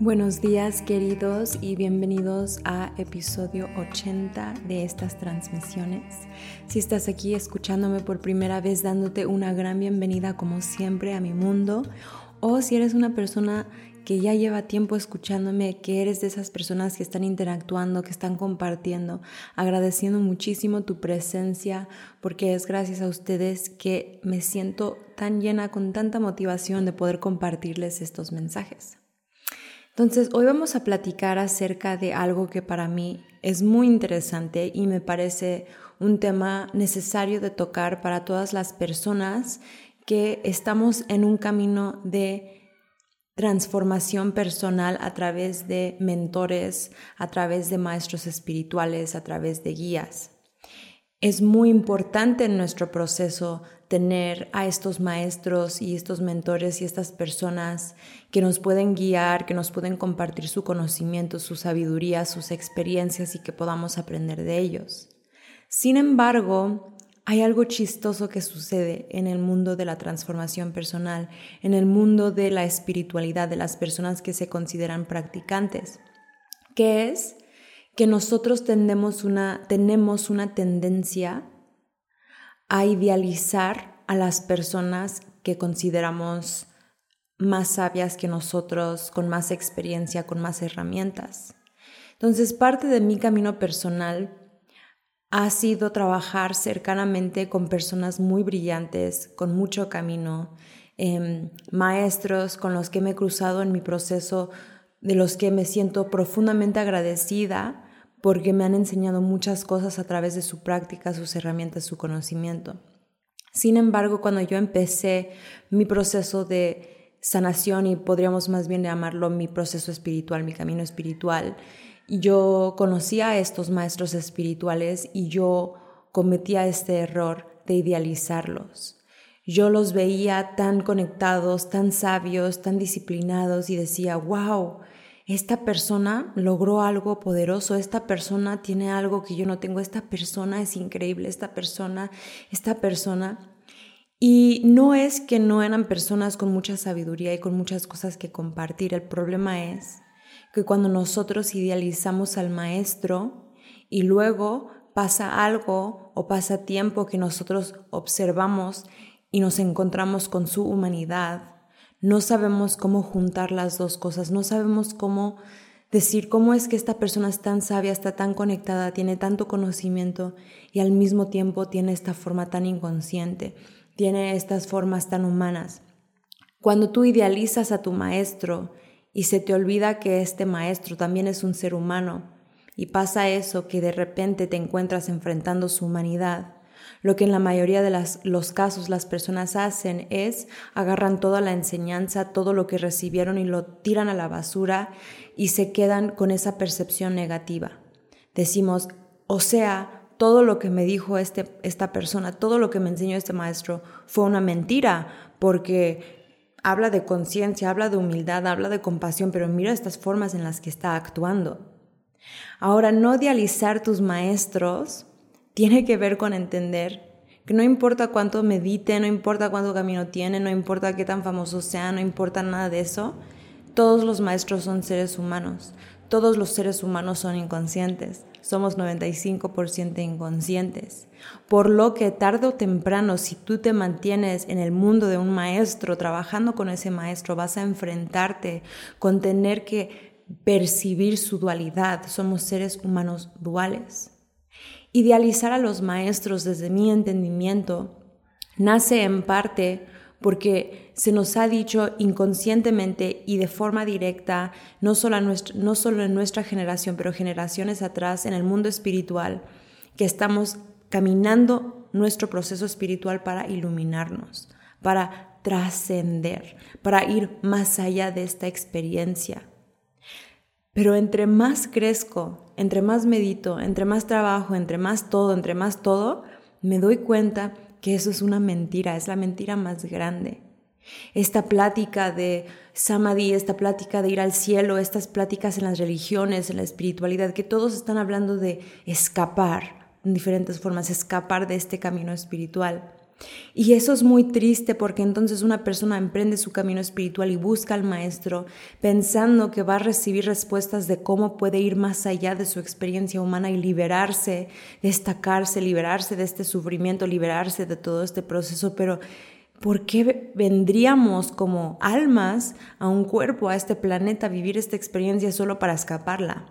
Buenos días queridos y bienvenidos a episodio 80 de estas transmisiones. Si estás aquí escuchándome por primera vez dándote una gran bienvenida como siempre a mi mundo o si eres una persona que ya lleva tiempo escuchándome, que eres de esas personas que están interactuando, que están compartiendo, agradeciendo muchísimo tu presencia porque es gracias a ustedes que me siento tan llena con tanta motivación de poder compartirles estos mensajes. Entonces, hoy vamos a platicar acerca de algo que para mí es muy interesante y me parece un tema necesario de tocar para todas las personas que estamos en un camino de transformación personal a través de mentores, a través de maestros espirituales, a través de guías. Es muy importante en nuestro proceso tener a estos maestros y estos mentores y estas personas que nos pueden guiar, que nos pueden compartir su conocimiento, su sabiduría, sus experiencias y que podamos aprender de ellos. Sin embargo, hay algo chistoso que sucede en el mundo de la transformación personal, en el mundo de la espiritualidad de las personas que se consideran practicantes, que es que nosotros tenemos una, tenemos una tendencia a idealizar a las personas que consideramos más sabias que nosotros, con más experiencia, con más herramientas. Entonces, parte de mi camino personal ha sido trabajar cercanamente con personas muy brillantes, con mucho camino, em, maestros con los que me he cruzado en mi proceso, de los que me siento profundamente agradecida porque me han enseñado muchas cosas a través de su práctica, sus herramientas, su conocimiento. Sin embargo, cuando yo empecé mi proceso de sanación y podríamos más bien llamarlo mi proceso espiritual, mi camino espiritual, yo conocía a estos maestros espirituales y yo cometía este error de idealizarlos. Yo los veía tan conectados, tan sabios, tan disciplinados y decía, wow, esta persona logró algo poderoso, esta persona tiene algo que yo no tengo, esta persona es increíble, esta persona, esta persona. Y no es que no eran personas con mucha sabiduría y con muchas cosas que compartir, el problema es que cuando nosotros idealizamos al maestro y luego pasa algo o pasa tiempo que nosotros observamos y nos encontramos con su humanidad, no sabemos cómo juntar las dos cosas, no sabemos cómo decir cómo es que esta persona es tan sabia, está tan conectada, tiene tanto conocimiento y al mismo tiempo tiene esta forma tan inconsciente, tiene estas formas tan humanas. Cuando tú idealizas a tu maestro y se te olvida que este maestro también es un ser humano y pasa eso que de repente te encuentras enfrentando su humanidad, lo que en la mayoría de los casos las personas hacen es agarran toda la enseñanza, todo lo que recibieron y lo tiran a la basura y se quedan con esa percepción negativa. Decimos, o sea, todo lo que me dijo este, esta persona, todo lo que me enseñó este maestro fue una mentira, porque habla de conciencia, habla de humildad, habla de compasión, pero mira estas formas en las que está actuando. Ahora, no idealizar tus maestros tiene que ver con entender que no importa cuánto medite, no importa cuánto camino tiene, no importa qué tan famoso sea, no importa nada de eso, todos los maestros son seres humanos, todos los seres humanos son inconscientes, somos 95% inconscientes, por lo que tarde o temprano, si tú te mantienes en el mundo de un maestro, trabajando con ese maestro, vas a enfrentarte con tener que percibir su dualidad, somos seres humanos duales. Idealizar a los maestros desde mi entendimiento nace en parte porque se nos ha dicho inconscientemente y de forma directa, no solo, en nuestra generación, pero generaciones atrás, en el mundo espiritual, que estamos caminando nuestro proceso espiritual para iluminarnos, para trascender, para ir más allá de esta experiencia. Pero entre más crezco, entre más medito, entre más trabajo, entre más todo, entre más todo, me doy cuenta que eso es una mentira, es la mentira más grande. Esta plática de samadhi, esta plática de ir al cielo, estas pláticas en las religiones, en la espiritualidad, que todos están hablando de escapar en diferentes formas, escapar de este camino espiritual. Y eso es muy triste porque entonces una persona emprende su camino espiritual y busca al maestro pensando que va a recibir respuestas de cómo puede ir más allá de su experiencia humana y liberarse, destacarse, liberarse de este sufrimiento, liberarse de todo este proceso, pero ¿por qué vendríamos como almas a un cuerpo, a este planeta, a vivir esta experiencia solo para escaparla?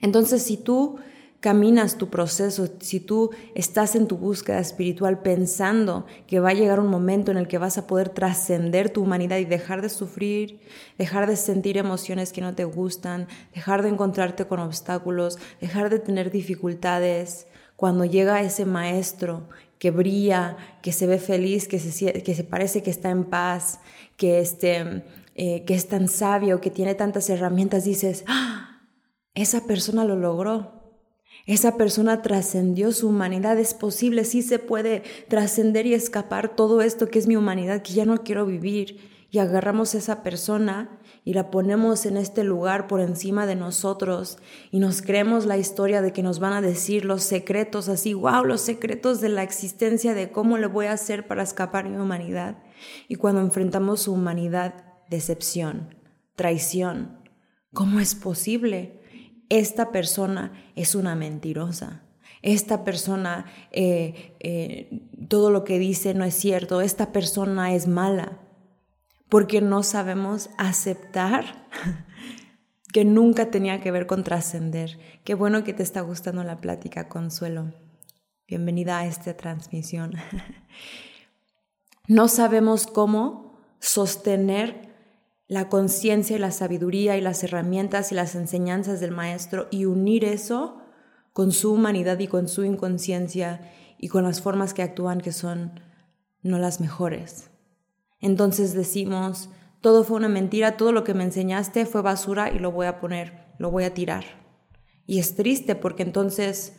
Entonces, si tú caminas tu proceso, si tú estás en tu búsqueda espiritual pensando que va a llegar un momento en el que vas a poder trascender tu humanidad y dejar de sufrir, dejar de sentir emociones que no te gustan, dejar de encontrarte con obstáculos, dejar de tener dificultades, cuando llega ese maestro que brilla, que se ve feliz, que se, que se parece que está en paz, que, este, eh, que es tan sabio, que tiene tantas herramientas, dices, ¡Ah! esa persona lo logró esa persona trascendió su humanidad. Es posible, sí se puede trascender y escapar todo esto que es mi humanidad, que ya no quiero vivir. Y agarramos a esa persona y la ponemos en este lugar por encima de nosotros y nos creemos la historia de que nos van a decir los secretos así, wow, los secretos de la existencia de cómo le voy a hacer para escapar mi humanidad. Y cuando enfrentamos su humanidad, decepción, traición. ¿Cómo es posible? Esta persona es una mentirosa. Esta persona, eh, eh, todo lo que dice no es cierto, esta persona es mala, porque no sabemos aceptar que nunca tenía que ver con trascender. Qué bueno que te está gustando la plática, Consuelo. Bienvenida a esta transmisión. No sabemos cómo sostener la conciencia y la sabiduría y las herramientas y las enseñanzas del maestro y unir eso con su humanidad y con su inconsciencia y con las formas que actúan que son no las mejores. Entonces decimos, todo fue una mentira, todo lo que me enseñaste fue basura y lo voy a poner, lo voy a tirar. Y es triste porque entonces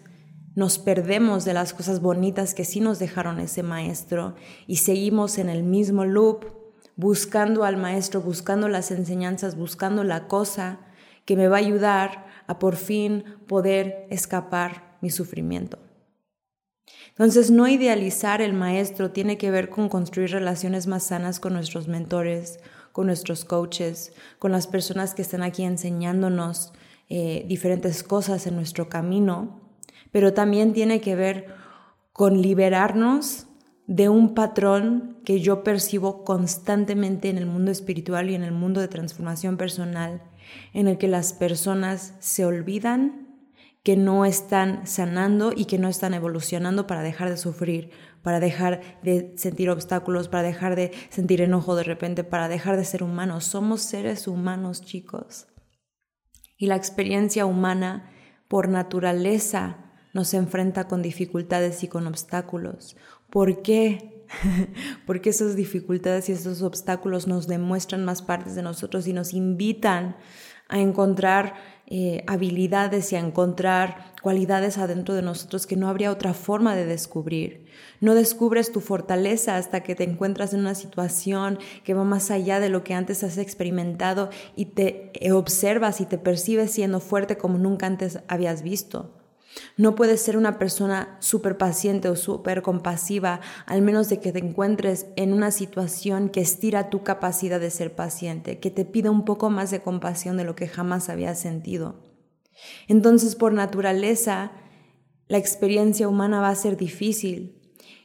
nos perdemos de las cosas bonitas que sí nos dejaron ese maestro y seguimos en el mismo loop buscando al maestro, buscando las enseñanzas, buscando la cosa que me va a ayudar a por fin poder escapar mi sufrimiento. Entonces, no idealizar el maestro tiene que ver con construir relaciones más sanas con nuestros mentores, con nuestros coaches, con las personas que están aquí enseñándonos eh, diferentes cosas en nuestro camino, pero también tiene que ver con liberarnos de un patrón que yo percibo constantemente en el mundo espiritual y en el mundo de transformación personal, en el que las personas se olvidan que no están sanando y que no están evolucionando para dejar de sufrir, para dejar de sentir obstáculos, para dejar de sentir enojo de repente, para dejar de ser humanos. Somos seres humanos, chicos. Y la experiencia humana, por naturaleza, nos enfrenta con dificultades y con obstáculos. ¿Por qué? Porque esas dificultades y esos obstáculos nos demuestran más partes de nosotros y nos invitan a encontrar eh, habilidades y a encontrar cualidades adentro de nosotros que no habría otra forma de descubrir. No descubres tu fortaleza hasta que te encuentras en una situación que va más allá de lo que antes has experimentado y te observas y te percibes siendo fuerte como nunca antes habías visto. No puedes ser una persona súper paciente o súper compasiva, al menos de que te encuentres en una situación que estira tu capacidad de ser paciente, que te pida un poco más de compasión de lo que jamás habías sentido. Entonces, por naturaleza, la experiencia humana va a ser difícil.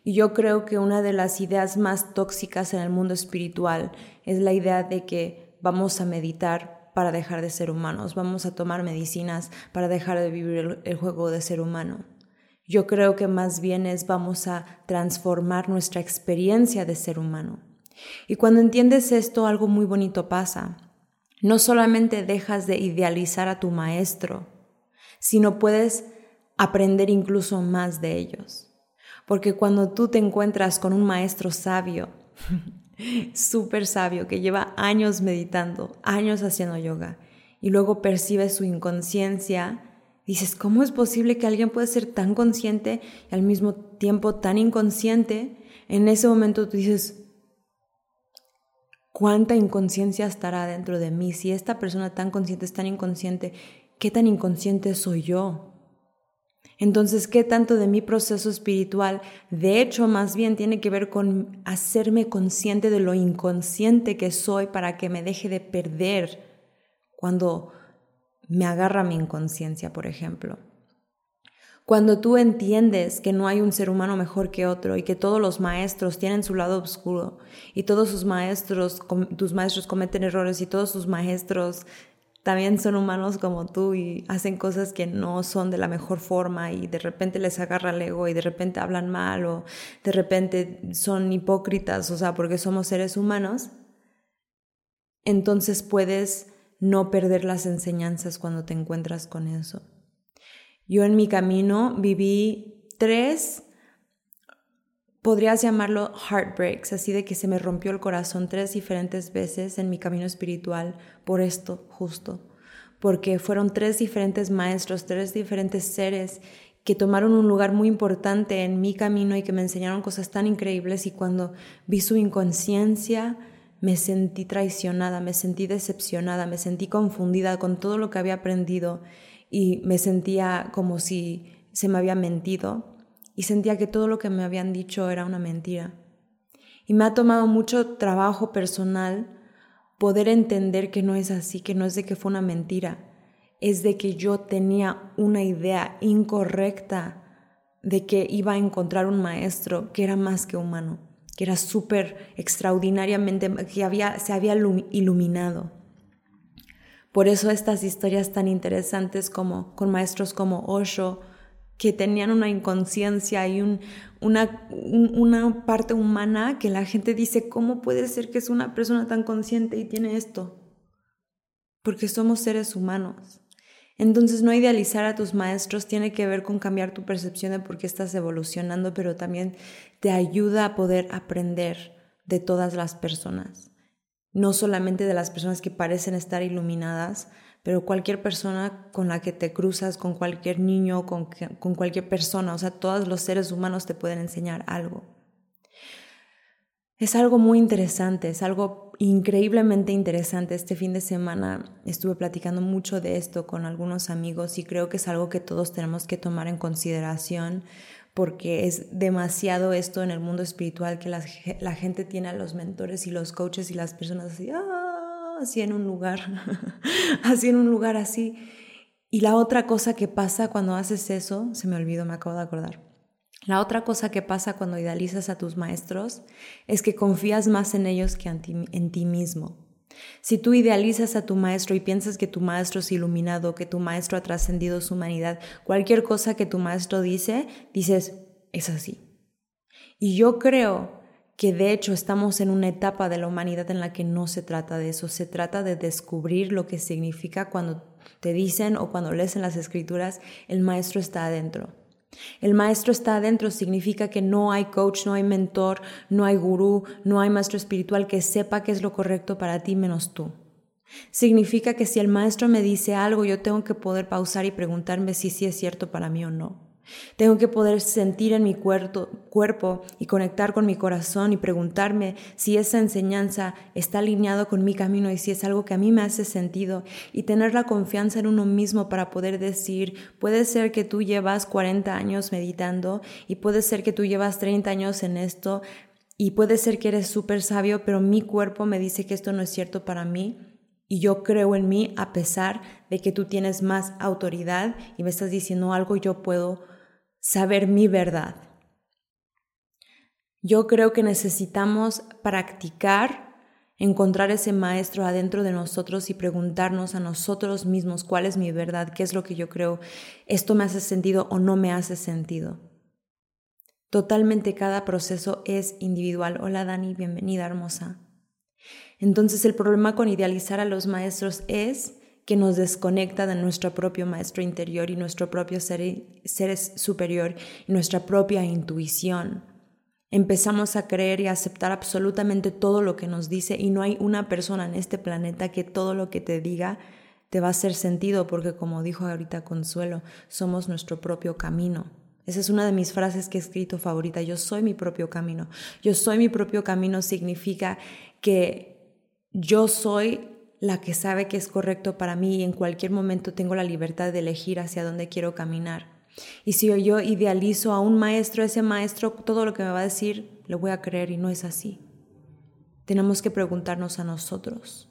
Y yo creo que una de las ideas más tóxicas en el mundo espiritual es la idea de que vamos a meditar para dejar de ser humanos, vamos a tomar medicinas para dejar de vivir el, juego de ser humano. Yo creo que más bien es vamos a transformar nuestra experiencia de ser humano. Y cuando entiendes esto, algo muy bonito pasa. No solamente dejas de idealizar a tu maestro, sino puedes aprender incluso más de ellos. Porque cuando tú te encuentras con un maestro sabio, súper sabio, que lleva años meditando, años haciendo yoga, y luego percibes su inconsciencia, dices, ¿cómo es posible que alguien pueda ser tan consciente y al mismo tiempo tan inconsciente? En ese momento tú dices, ¿cuánta inconsciencia estará dentro de mí? Si esta persona tan consciente es tan inconsciente, ¿qué tan inconsciente soy yo? Entonces, ¿qué tanto de mi proceso espiritual, de hecho, más bien tiene que ver con hacerme consciente de lo inconsciente que soy para que me deje de perder cuando me agarra mi inconsciencia, por ejemplo? Cuando tú entiendes que no hay un ser humano mejor que otro y que todos los maestros tienen su lado oscuro y todos sus maestros, tus maestros cometen errores y todos sus maestros también son humanos como tú y hacen cosas que no son de la mejor forma y de repente les agarra el ego y de repente hablan mal o de repente son hipócritas, o sea, porque somos seres humanos, entonces puedes no perder las enseñanzas cuando te encuentras con eso. Yo en mi camino viví tres podrías llamarlo heartbreaks, así de que se me rompió el corazón tres diferentes veces en mi camino espiritual por esto justo, porque fueron tres diferentes maestros, tres diferentes seres que tomaron un lugar muy importante en mi camino y que me enseñaron cosas tan increíbles y cuando vi su inconsciencia me sentí traicionada, me sentí decepcionada, me sentí confundida con todo lo que había aprendido y me sentía como si se me había mentido y sentía que todo lo que me habían dicho era una mentira. Y me ha tomado mucho trabajo personal poder entender que no es así, que no es de que fue una mentira, es de que yo tenía una idea incorrecta de que iba a encontrar un maestro que era más que humano, que era súper extraordinariamente, que había, se había iluminado. Por eso estas historias tan interesantes como con maestros como Osho, que tenían una inconsciencia y una, una parte humana que la gente dice, ¿cómo puede ser que es una persona tan consciente y tiene esto? Porque somos seres humanos. Entonces no idealizar a tus maestros tiene que ver con cambiar tu percepción de por qué estás evolucionando, pero también te ayuda a poder aprender de todas las personas, no solamente de las personas que parecen estar iluminadas, pero cualquier persona con la que te cruzas, con cualquier niño, con, con cualquier persona, o sea, todos los seres humanos te pueden enseñar algo. Es algo muy interesante, es algo increíblemente interesante. Este fin de semana estuve platicando mucho de esto con algunos amigos y creo que es algo que todos tenemos que tomar en consideración porque es demasiado esto en el mundo espiritual que la, gente tiene a los mentores y los coaches y las personas así, ¡ah! Así en un lugar, así en un lugar así. Y la otra cosa que pasa cuando haces eso, se me olvidó, me acabo de acordar. La otra cosa que pasa cuando idealizas a tus maestros es que confías más en ellos que en ti, mismo. Si tú idealizas a tu maestro y piensas que tu maestro es iluminado, que tu maestro ha trascendido su humanidad, cualquier cosa que tu maestro dice, dices, es así. Y yo creo que de hecho estamos en una etapa de la humanidad en la que no se trata de eso, se trata de descubrir lo que significa cuando te dicen o cuando lees en las escrituras, el maestro está adentro. El maestro está adentro significa que no hay coach, no hay mentor, no hay gurú, no hay maestro espiritual que sepa qué es lo correcto para ti menos tú. Significa que si el maestro me dice algo, yo tengo que poder pausar y preguntarme si sí es cierto para mí o no. Tengo que poder sentir en mi cuerpo, y conectar con mi corazón y preguntarme si esa enseñanza está alineado con mi camino y si es algo que a mí me hace sentido y tener la confianza en uno mismo para poder decir, puede ser que tú llevas 40 años meditando y puede ser que tú llevas 30 años en esto y puede ser que eres súper sabio, pero mi cuerpo me dice que esto no es cierto para mí. Y yo creo en mí a pesar de que tú tienes más autoridad y me estás diciendo algo, yo puedo saber mi verdad. Yo creo que necesitamos practicar, encontrar ese maestro adentro de nosotros y preguntarnos a nosotros mismos cuál es mi verdad, qué es lo que yo creo, esto me hace sentido o no me hace sentido. Totalmente cada proceso es individual. Hola Dani, bienvenida hermosa. Entonces el problema con idealizar a los maestros es que nos desconecta de nuestro propio maestro interior y nuestro propio ser, ser superior y nuestra propia intuición. Empezamos a creer y aceptar absolutamente todo lo que nos dice y no hay una persona en este planeta que todo lo que te diga te va a hacer sentido porque como dijo ahorita Consuelo, somos nuestro propio camino. Esa es una de mis frases que he escrito favorita. Yo soy mi propio camino. Yo soy mi propio camino significa que yo soy la que sabe que es correcto para mí y en cualquier momento tengo la libertad de elegir hacia dónde quiero caminar. Y si yo idealizo a un maestro, ese maestro todo lo que me va a decir, lo voy a creer y no es así. Tenemos que preguntarnos a nosotros.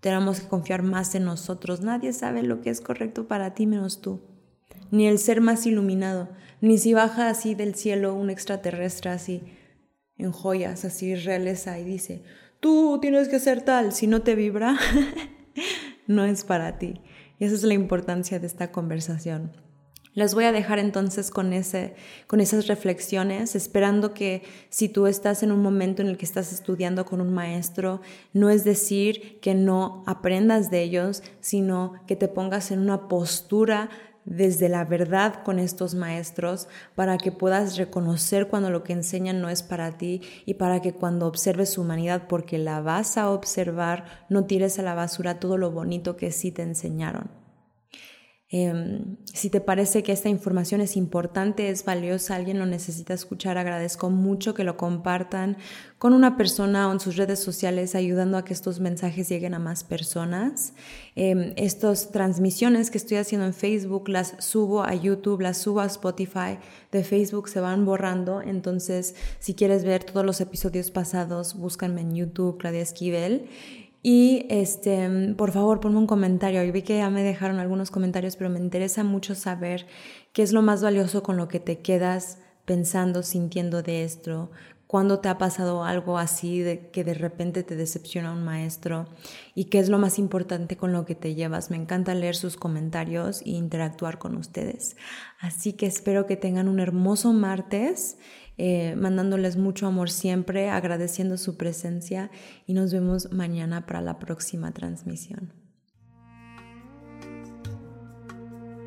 Tenemos que confiar más en nosotros. Nadie sabe lo que es correcto para ti menos tú. Ni el ser más iluminado, ni si baja así del cielo un extraterrestre así en joyas así reales y dice, tú tienes que ser tal, si no te vibra, no es para ti. Y esa es la importancia de esta conversación. Les voy a dejar entonces con, ese, con esas reflexiones, esperando que si tú estás en un momento en el que estás estudiando con un maestro, no es decir que no aprendas de ellos, sino que te pongas en una postura desde la verdad con estos maestros para que puedas reconocer cuando lo que enseñan no es para ti y para que cuando observes su humanidad, porque la vas a observar, no tires a la basura todo lo bonito que sí te enseñaron. Em, si te parece que esta información es importante, es valiosa, alguien lo necesita escuchar, agradezco mucho que lo compartan con una persona o en sus redes sociales, ayudando a que estos mensajes lleguen a más personas. Eh, estas transmisiones que estoy haciendo en Facebook las subo a YouTube, las subo a Spotify, de Facebook se van borrando, entonces si quieres ver todos los episodios pasados, búscanme en YouTube, Claudia Esquivel. Y este, por favor, ponme un comentario. Yo vi que ya me dejaron algunos comentarios, pero me interesa mucho saber qué es lo más valioso con lo que te quedas pensando, sintiendo de esto. ¿Cuándo te ha pasado algo así de que de repente te decepciona un maestro? ¿Y qué es lo más importante con lo que te llevas? Me encanta leer sus comentarios e interactuar con ustedes. Así que espero que tengan un hermoso martes eh, mandándoles mucho amor siempre, agradeciendo su presencia y nos vemos mañana para la próxima transmisión.